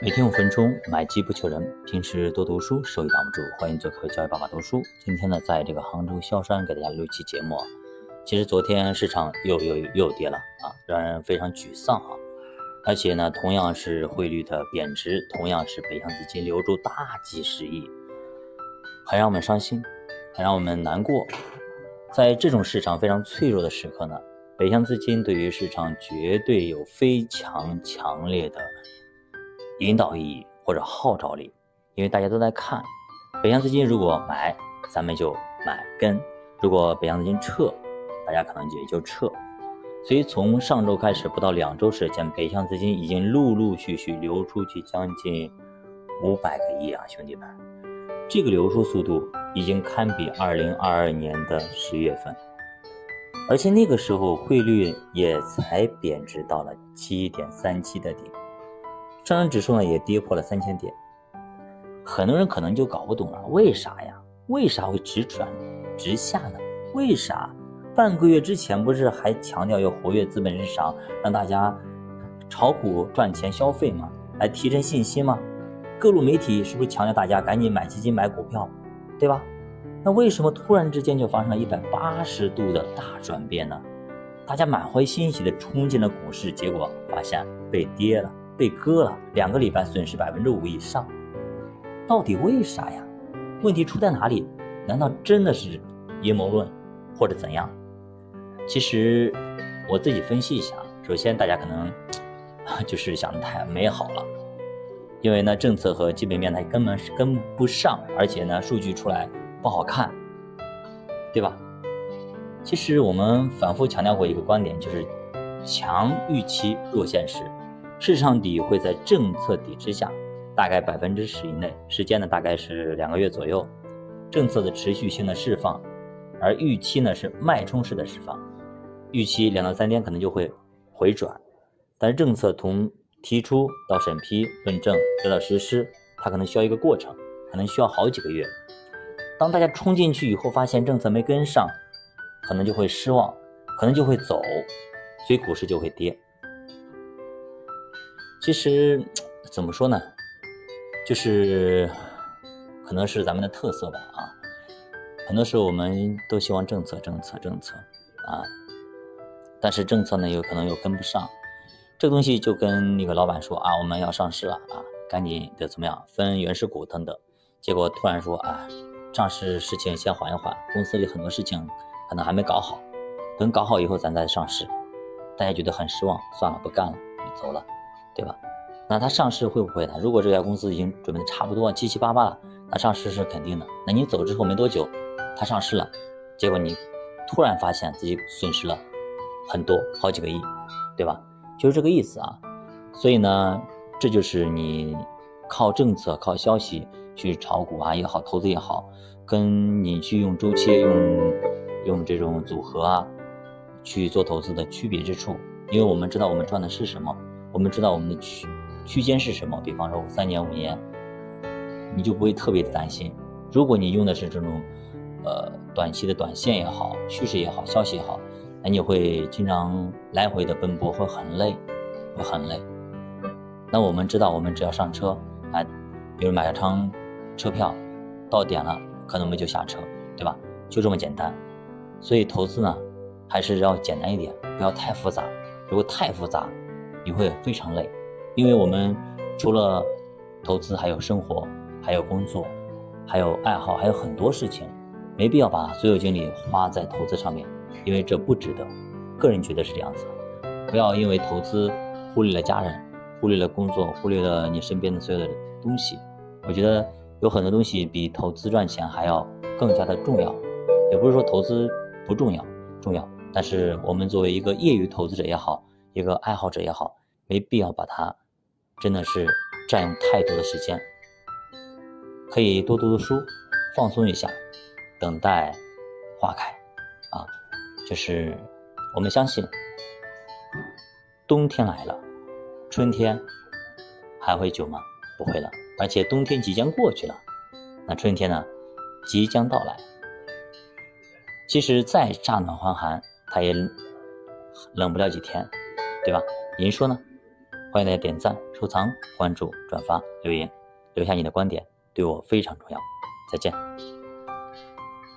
每天五分钟，买机不求人。平时多读书，收益挡不住。欢迎做客教育爸爸读书。今天呢，在这个杭州萧山给大家录一期节目。其实昨天市场又又又跌了啊，让人非常沮丧啊。而且呢，同样是汇率的贬值，同样是北向资金流出大几十亿，很让我们伤心，很让我们难过。在这种市场非常脆弱的时刻呢，北向资金对于市场绝对有非常强烈的。引导意义或者号召力，因为大家都在看，北向资金如果买，咱们就买跟；如果北向资金撤，大家可能也就撤。所以从上周开始不到两周时间，北向资金已经陆陆续续流出去将近五百个亿啊，兄弟们，这个流出速度已经堪比二零二二年的十月份，而且那个时候汇率也才贬值到了七点三七的顶。上证指数呢也跌破了三千点，很多人可能就搞不懂了，为啥呀？为啥会直转直下呢？为啥？半个月之前不是还强调要活跃资本市场，让大家炒股赚钱消费吗？来提振信心吗？各路媒体是不是强调大家赶紧买基金买股票，对吧？那为什么突然之间就发生了一百八十度的大转变呢？大家满怀欣喜的冲进了股市，结果发现被跌了。被割了两个礼拜，损失百分之五以上，到底为啥呀？问题出在哪里？难道真的是阴谋论，或者怎样？其实我自己分析一下，首先大家可能 就是想的太美好了，因为呢政策和基本面它根本是跟不上，而且呢数据出来不好看，对吧？其实我们反复强调过一个观点，就是强预期，弱现实。市场底会在政策底之下，大概百分之十以内，时间呢大概是两个月左右，政策的持续性的释放，而预期呢是脉冲式的释放，预期两到三天可能就会回转，但是政策从提出到审批论证再到实施，它可能需要一个过程，可能需要好几个月。当大家冲进去以后，发现政策没跟上，可能就会失望，可能就会走，所以股市就会跌。其实怎么说呢，就是可能是咱们的特色吧啊。很多时候我们都希望政策、政策、政策啊，但是政策呢有可能又跟不上。这个东西就跟那个老板说啊，我们要上市了啊，赶紧的怎么样分原始股等等。结果突然说啊，上市事情先缓一缓，公司里很多事情可能还没搞好，等搞好以后咱再上市。大家觉得很失望，算了，不干了，走了。对吧？那它上市会不会呢？如果这家公司已经准备的差不多七七八八了，那上市是肯定的。那你走之后没多久，它上市了，结果你突然发现自己损失了很多，好几个亿，对吧？就是这个意思啊。所以呢，这就是你靠政策、靠消息去炒股啊也好，投资也好，跟你去用周期、用用这种组合啊去做投资的区别之处。因为我们知道我们赚的是什么。我们知道我们的区区间是什么，比方说三年五年，你就不会特别的担心。如果你用的是这种，呃，短期的短线也好，趋势也好，消息也好，那你会经常来回的奔波，会很累，会很累。那我们知道，我们只要上车啊，比如买了张车票，到点了，可能我们就下车，对吧？就这么简单。所以投资呢，还是要简单一点，不要太复杂。如果太复杂，你会非常累，因为我们除了投资，还有生活，还有工作，还有爱好，还有很多事情，没必要把所有精力花在投资上面，因为这不值得。个人觉得是这样子，不要因为投资忽略了家人，忽略了工作，忽略了你身边的所有的东西。我觉得有很多东西比投资赚钱还要更加的重要，也不是说投资不重要，重要。但是我们作为一个业余投资者也好，一个爱好者也好。没必要把它，真的是占用太多的时间，可以多读读书，放松一下，等待花开，啊，就是我们相信，冬天来了，春天还会久吗？不会了，而且冬天即将过去了，那春天呢，即将到来。其实再乍暖还寒，它也冷不了几天，对吧？您说呢？欢迎大家点赞。收藏、关注、转发、留言，留下你的观点，对我非常重要。再见。